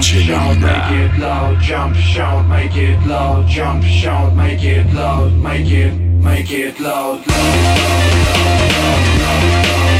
Jump, shout, make it loud. Jump, shout, make it loud. Jump, shout, make it loud. Make it, make it loud. loud, loud, loud, loud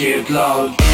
wicked loud.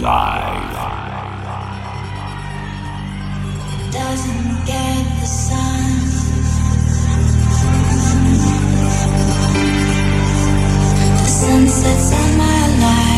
live. Doesn't get the sun. The sun sets on my life.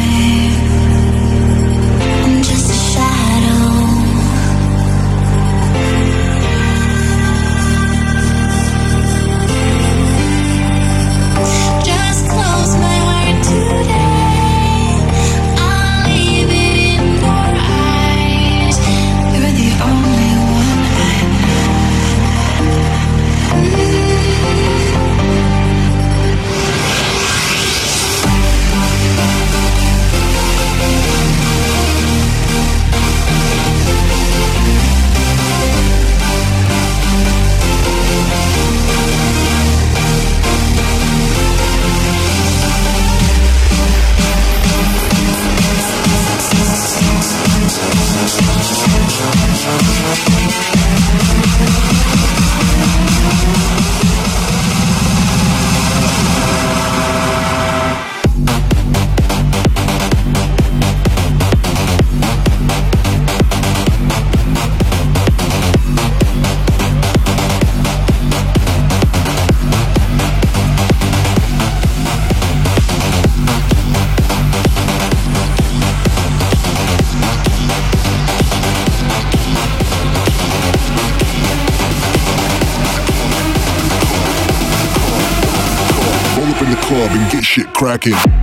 cracking.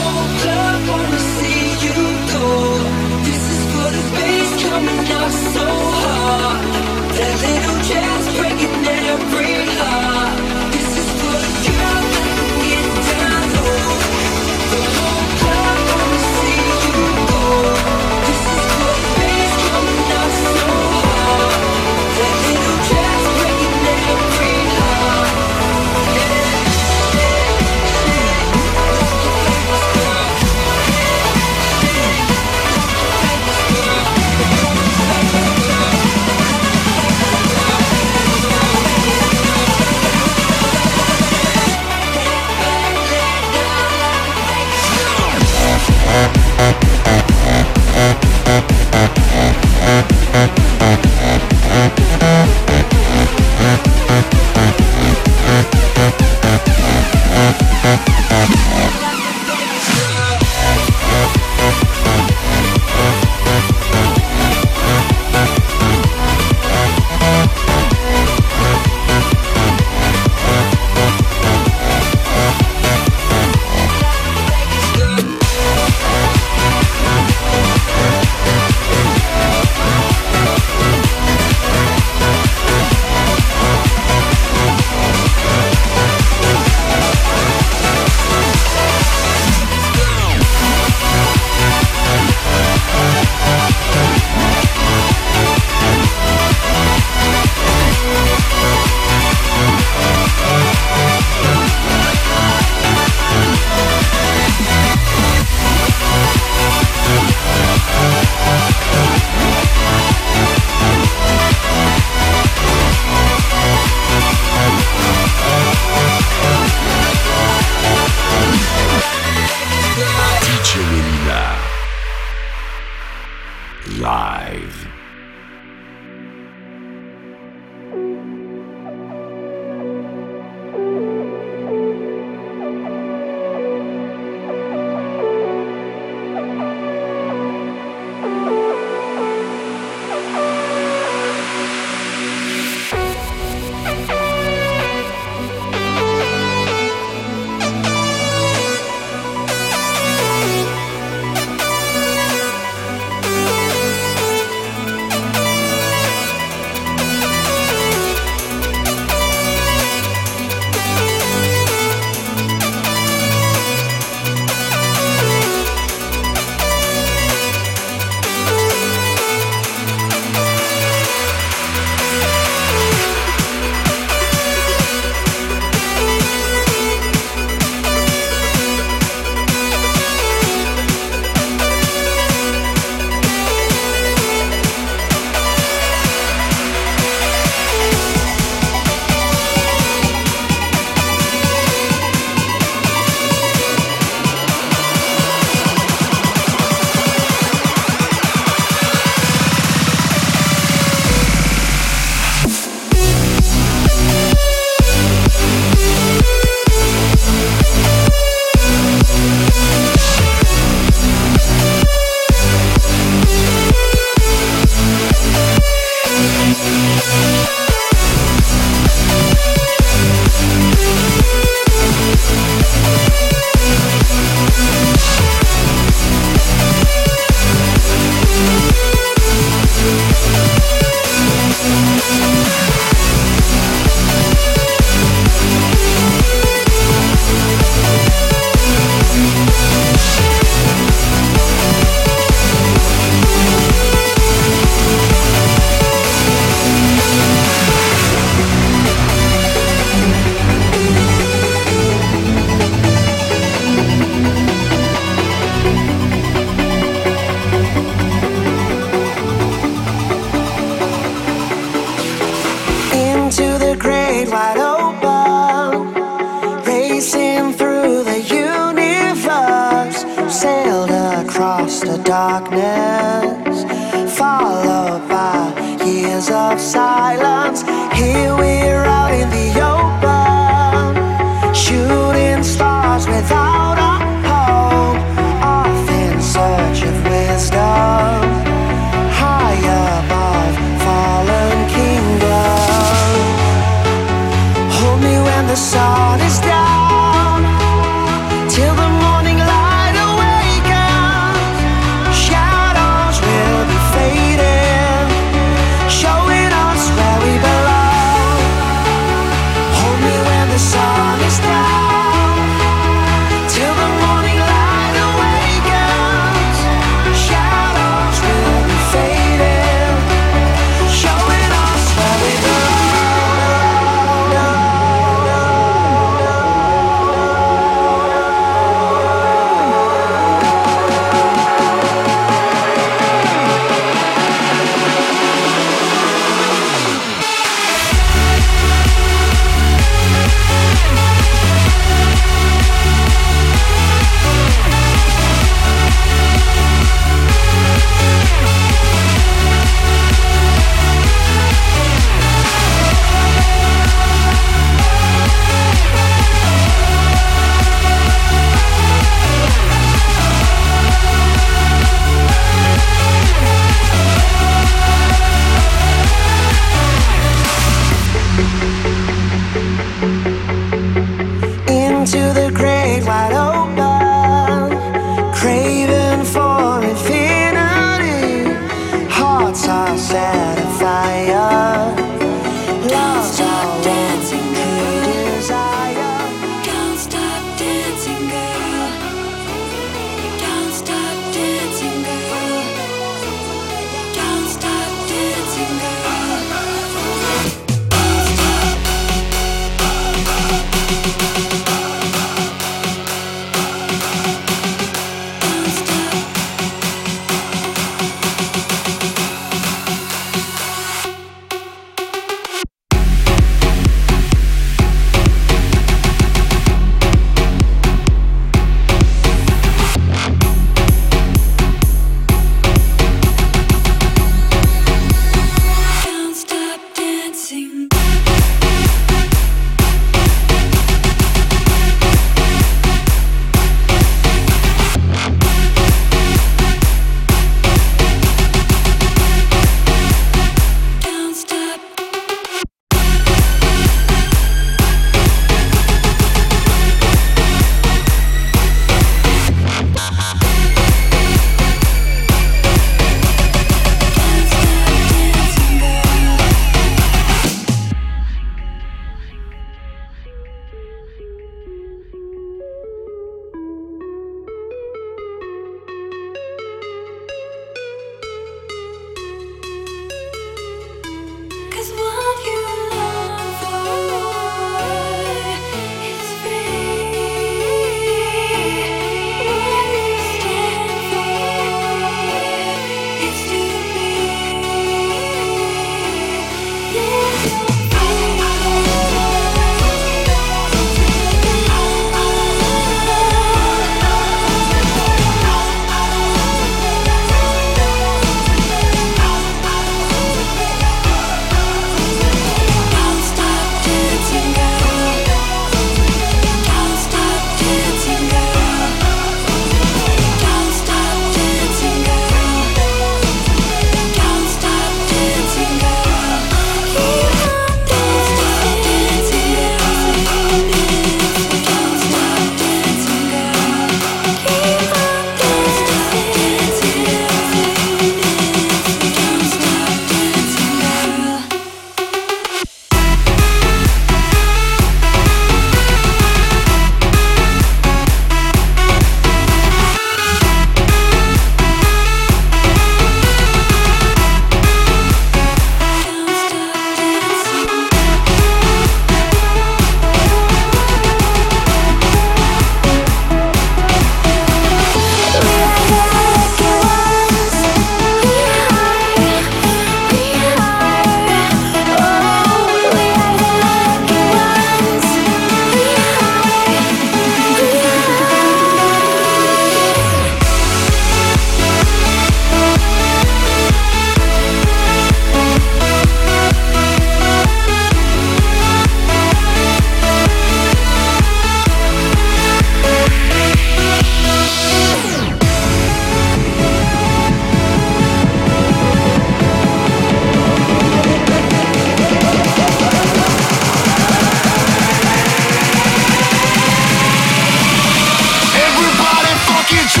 Get your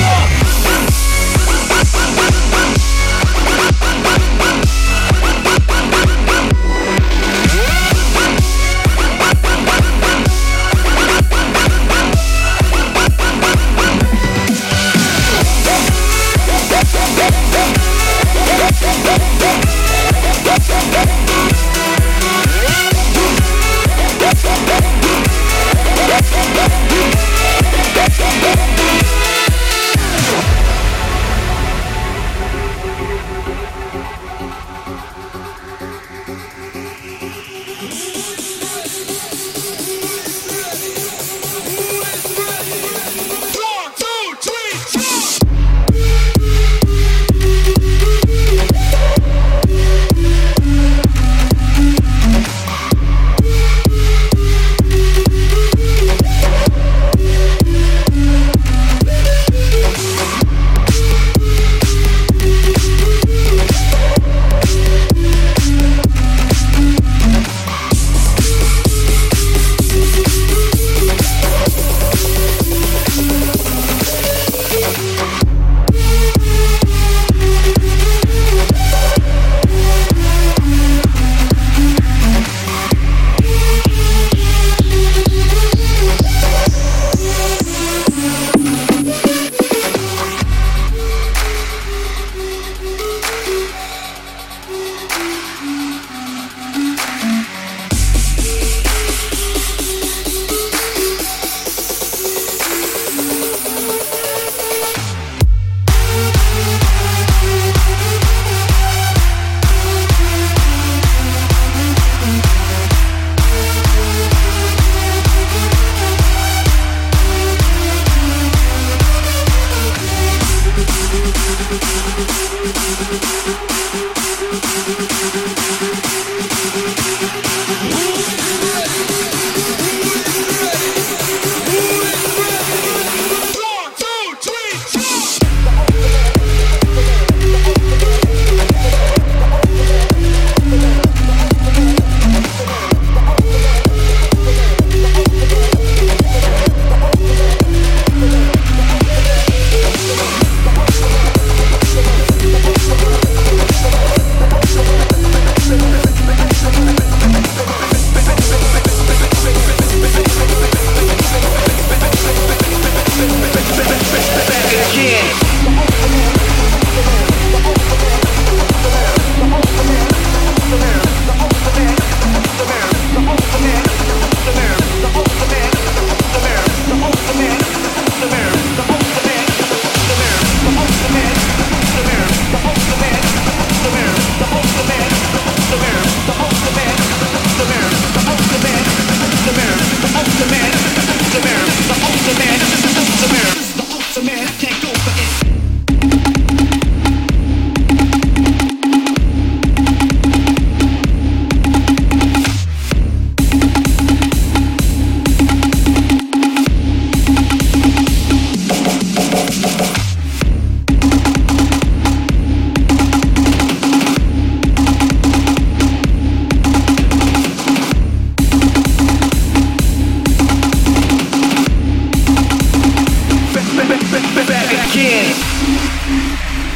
back in.